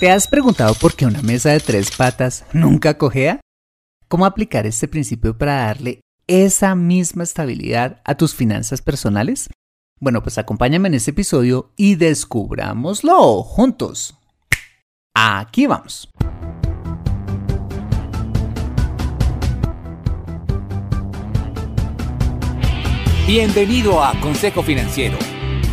¿Te has preguntado por qué una mesa de tres patas nunca cojea? ¿Cómo aplicar este principio para darle esa misma estabilidad a tus finanzas personales? Bueno, pues acompáñame en este episodio y descubrámoslo juntos. Aquí vamos. Bienvenido a Consejo Financiero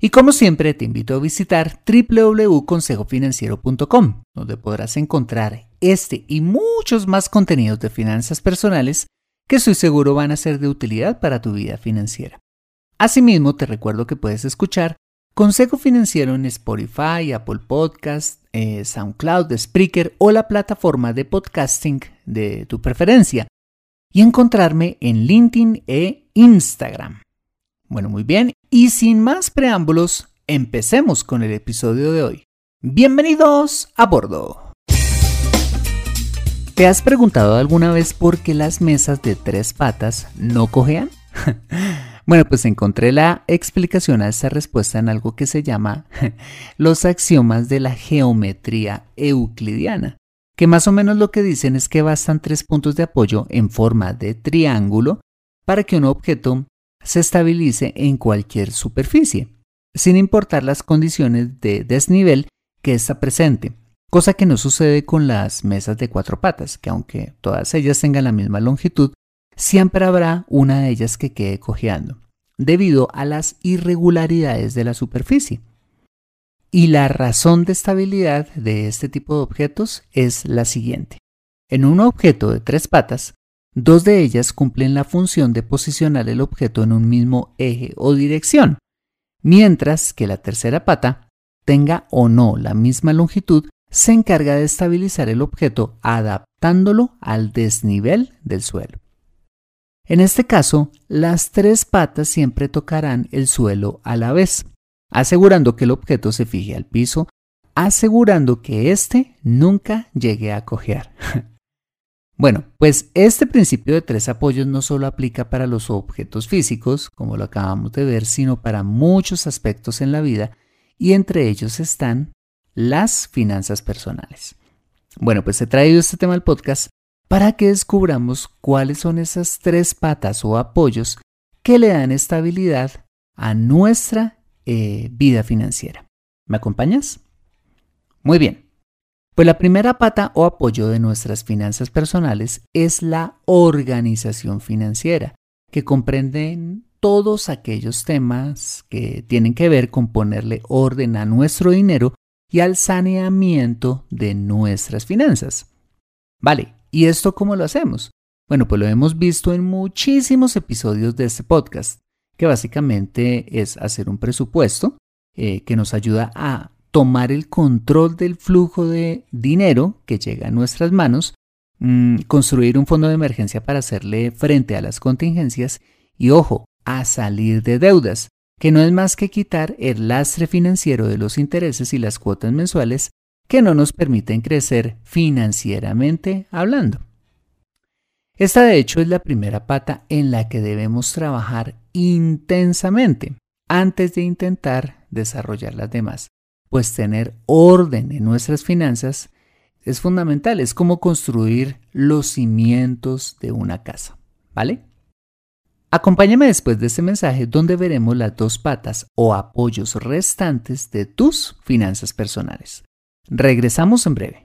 Y como siempre te invito a visitar www.consejofinanciero.com, donde podrás encontrar este y muchos más contenidos de finanzas personales que estoy seguro van a ser de utilidad para tu vida financiera. Asimismo, te recuerdo que puedes escuchar Consejo Financiero en Spotify, Apple Podcast, eh, SoundCloud, Spreaker o la plataforma de podcasting de tu preferencia y encontrarme en LinkedIn e Instagram. Bueno, muy bien, y sin más preámbulos, empecemos con el episodio de hoy. Bienvenidos a bordo. ¿Te has preguntado alguna vez por qué las mesas de tres patas no cojean? bueno, pues encontré la explicación a esta respuesta en algo que se llama los axiomas de la geometría euclidiana, que más o menos lo que dicen es que bastan tres puntos de apoyo en forma de triángulo para que un objeto se estabilice en cualquier superficie, sin importar las condiciones de desnivel que está presente, cosa que no sucede con las mesas de cuatro patas, que aunque todas ellas tengan la misma longitud, siempre habrá una de ellas que quede cojeando, debido a las irregularidades de la superficie. Y la razón de estabilidad de este tipo de objetos es la siguiente. En un objeto de tres patas, Dos de ellas cumplen la función de posicionar el objeto en un mismo eje o dirección, mientras que la tercera pata, tenga o no la misma longitud, se encarga de estabilizar el objeto adaptándolo al desnivel del suelo. En este caso, las tres patas siempre tocarán el suelo a la vez, asegurando que el objeto se fije al piso, asegurando que éste nunca llegue a cojear. Bueno, pues este principio de tres apoyos no solo aplica para los objetos físicos, como lo acabamos de ver, sino para muchos aspectos en la vida y entre ellos están las finanzas personales. Bueno, pues he traído este tema al podcast para que descubramos cuáles son esas tres patas o apoyos que le dan estabilidad a nuestra eh, vida financiera. ¿Me acompañas? Muy bien. Pues la primera pata o apoyo de nuestras finanzas personales es la organización financiera, que comprende todos aquellos temas que tienen que ver con ponerle orden a nuestro dinero y al saneamiento de nuestras finanzas. Vale, ¿y esto cómo lo hacemos? Bueno, pues lo hemos visto en muchísimos episodios de este podcast, que básicamente es hacer un presupuesto eh, que nos ayuda a tomar el control del flujo de dinero que llega a nuestras manos, mm, construir un fondo de emergencia para hacerle frente a las contingencias y, ojo, a salir de deudas, que no es más que quitar el lastre financiero de los intereses y las cuotas mensuales que no nos permiten crecer financieramente hablando. Esta de hecho es la primera pata en la que debemos trabajar intensamente antes de intentar desarrollar las demás, pues tener orden en nuestras finanzas es fundamental, es como construir los cimientos de una casa, ¿vale? Acompáñame después de este mensaje donde veremos las dos patas o apoyos restantes de tus finanzas personales. Regresamos en breve.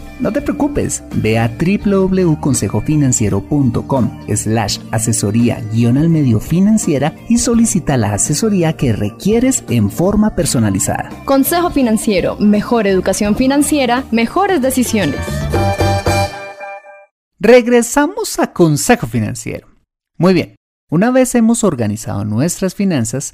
no te preocupes, ve a www.consejofinanciero.com slash asesoría guion al medio financiera y solicita la asesoría que requieres en forma personalizada. Consejo Financiero, mejor educación financiera, mejores decisiones. Regresamos a Consejo Financiero. Muy bien, una vez hemos organizado nuestras finanzas,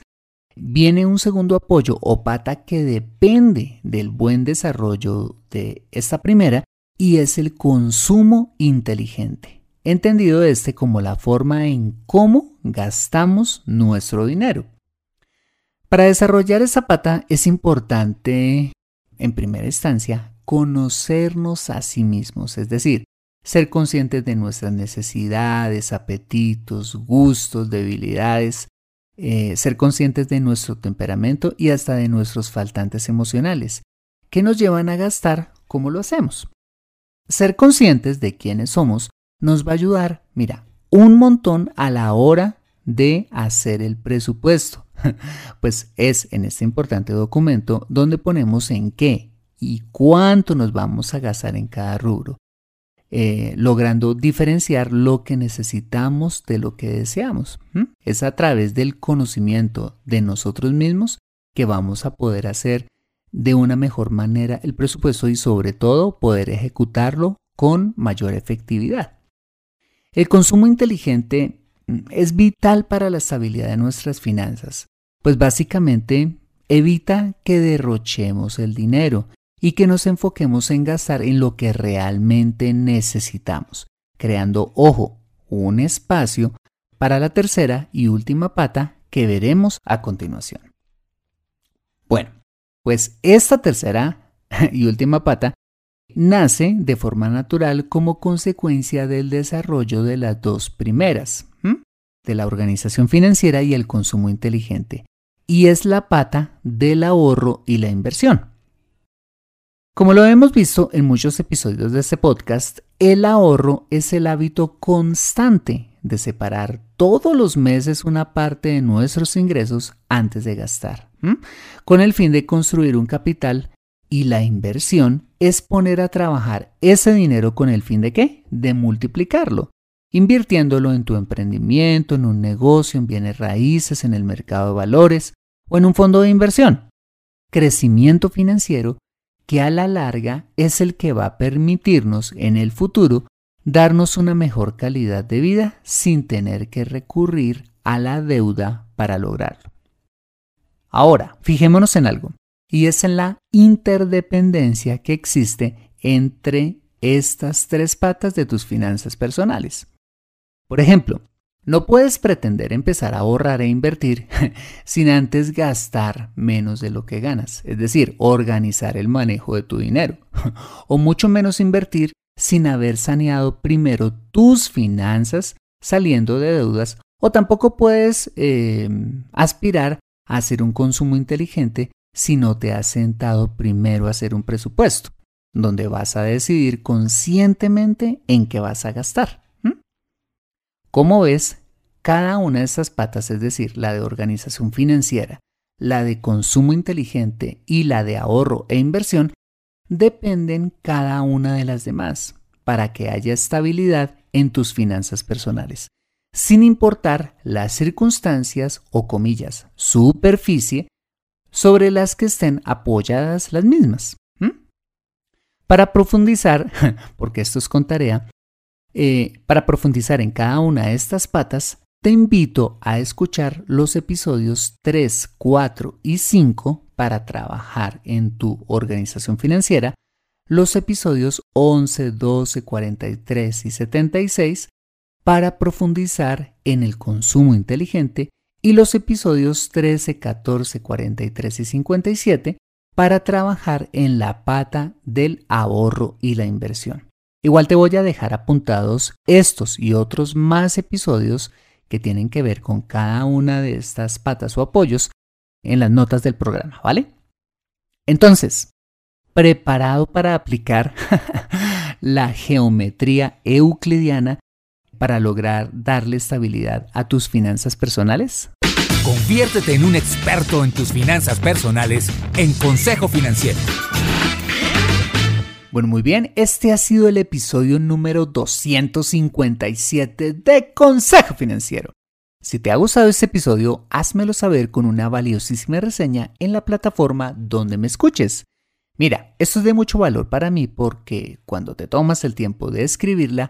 viene un segundo apoyo o pata que depende del buen desarrollo de esta primera y es el consumo inteligente, entendido este como la forma en cómo gastamos nuestro dinero. Para desarrollar esa pata es importante, en primera instancia, conocernos a sí mismos, es decir, ser conscientes de nuestras necesidades, apetitos, gustos, debilidades, eh, ser conscientes de nuestro temperamento y hasta de nuestros faltantes emocionales, que nos llevan a gastar como lo hacemos. Ser conscientes de quiénes somos nos va a ayudar, mira, un montón a la hora de hacer el presupuesto. Pues es en este importante documento donde ponemos en qué y cuánto nos vamos a gastar en cada rubro, eh, logrando diferenciar lo que necesitamos de lo que deseamos. Es a través del conocimiento de nosotros mismos que vamos a poder hacer de una mejor manera el presupuesto y sobre todo poder ejecutarlo con mayor efectividad. El consumo inteligente mm, es vital para la estabilidad de nuestras finanzas, pues básicamente evita que derrochemos el dinero y que nos enfoquemos en gastar en lo que realmente necesitamos, creando, ojo, un espacio para la tercera y última pata que veremos a continuación. Bueno, pues esta tercera y última pata nace de forma natural como consecuencia del desarrollo de las dos primeras, de la organización financiera y el consumo inteligente, y es la pata del ahorro y la inversión. Como lo hemos visto en muchos episodios de este podcast, el ahorro es el hábito constante de separar todos los meses una parte de nuestros ingresos antes de gastar, con el fin de construir un capital y la inversión es poner a trabajar ese dinero con el fin de qué? De multiplicarlo, invirtiéndolo en tu emprendimiento, en un negocio, en bienes raíces, en el mercado de valores o en un fondo de inversión. Crecimiento financiero que a la larga es el que va a permitirnos en el futuro darnos una mejor calidad de vida sin tener que recurrir a la deuda para lograrlo. Ahora, fijémonos en algo, y es en la interdependencia que existe entre estas tres patas de tus finanzas personales. Por ejemplo, no puedes pretender empezar a ahorrar e invertir sin antes gastar menos de lo que ganas, es decir, organizar el manejo de tu dinero, o mucho menos invertir sin haber saneado primero tus finanzas saliendo de deudas o tampoco puedes eh, aspirar hacer un consumo inteligente si no te has sentado primero a hacer un presupuesto, donde vas a decidir conscientemente en qué vas a gastar. Como ves, cada una de estas patas, es decir, la de organización financiera, la de consumo inteligente y la de ahorro e inversión, dependen cada una de las demás para que haya estabilidad en tus finanzas personales, sin importar las circunstancias o comillas, superficie sobre las que estén apoyadas las mismas. Para profundizar, porque esto es con tarea, Eh, para profundizar en cada una de estas patas, te invito a escuchar los episodios 3, 4 y 5 para trabajar en tu organización financiera, los episodios 11, 12, 43 y 76 para profundizar en el consumo inteligente y los episodios 13, 14, 43 y 57 para trabajar en la pata del ahorro y la inversión. Igual te voy a dejar apuntados estos y otros más episodios que tienen que ver con cada una de estas patas o apoyos en las notas del programa, ¿vale? Entonces, ¿preparado para aplicar la geometría euclidiana para lograr darle estabilidad a tus finanzas personales? Conviértete en un experto en tus finanzas personales en Consejo Financiero. Bueno, muy bien, este ha sido el episodio número 257 de Consejo Financiero. Si te ha gustado este episodio, házmelo saber con una valiosísima reseña en la plataforma donde me escuches. Mira, esto es de mucho valor para mí porque cuando te tomas el tiempo de escribirla,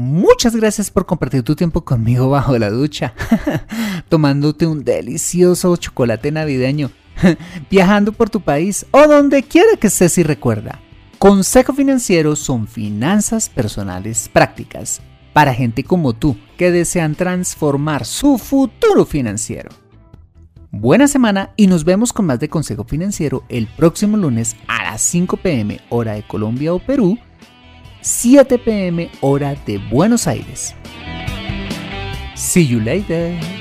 Muchas gracias por compartir tu tiempo conmigo bajo la ducha, tomándote un delicioso chocolate navideño viajando por tu país o donde quiera que estés y recuerda. Consejo Financiero son finanzas personales prácticas para gente como tú que desean transformar su futuro financiero. Buena semana y nos vemos con más de Consejo Financiero el próximo lunes a las 5 pm hora de Colombia o Perú, 7 pm hora de Buenos Aires. See you later.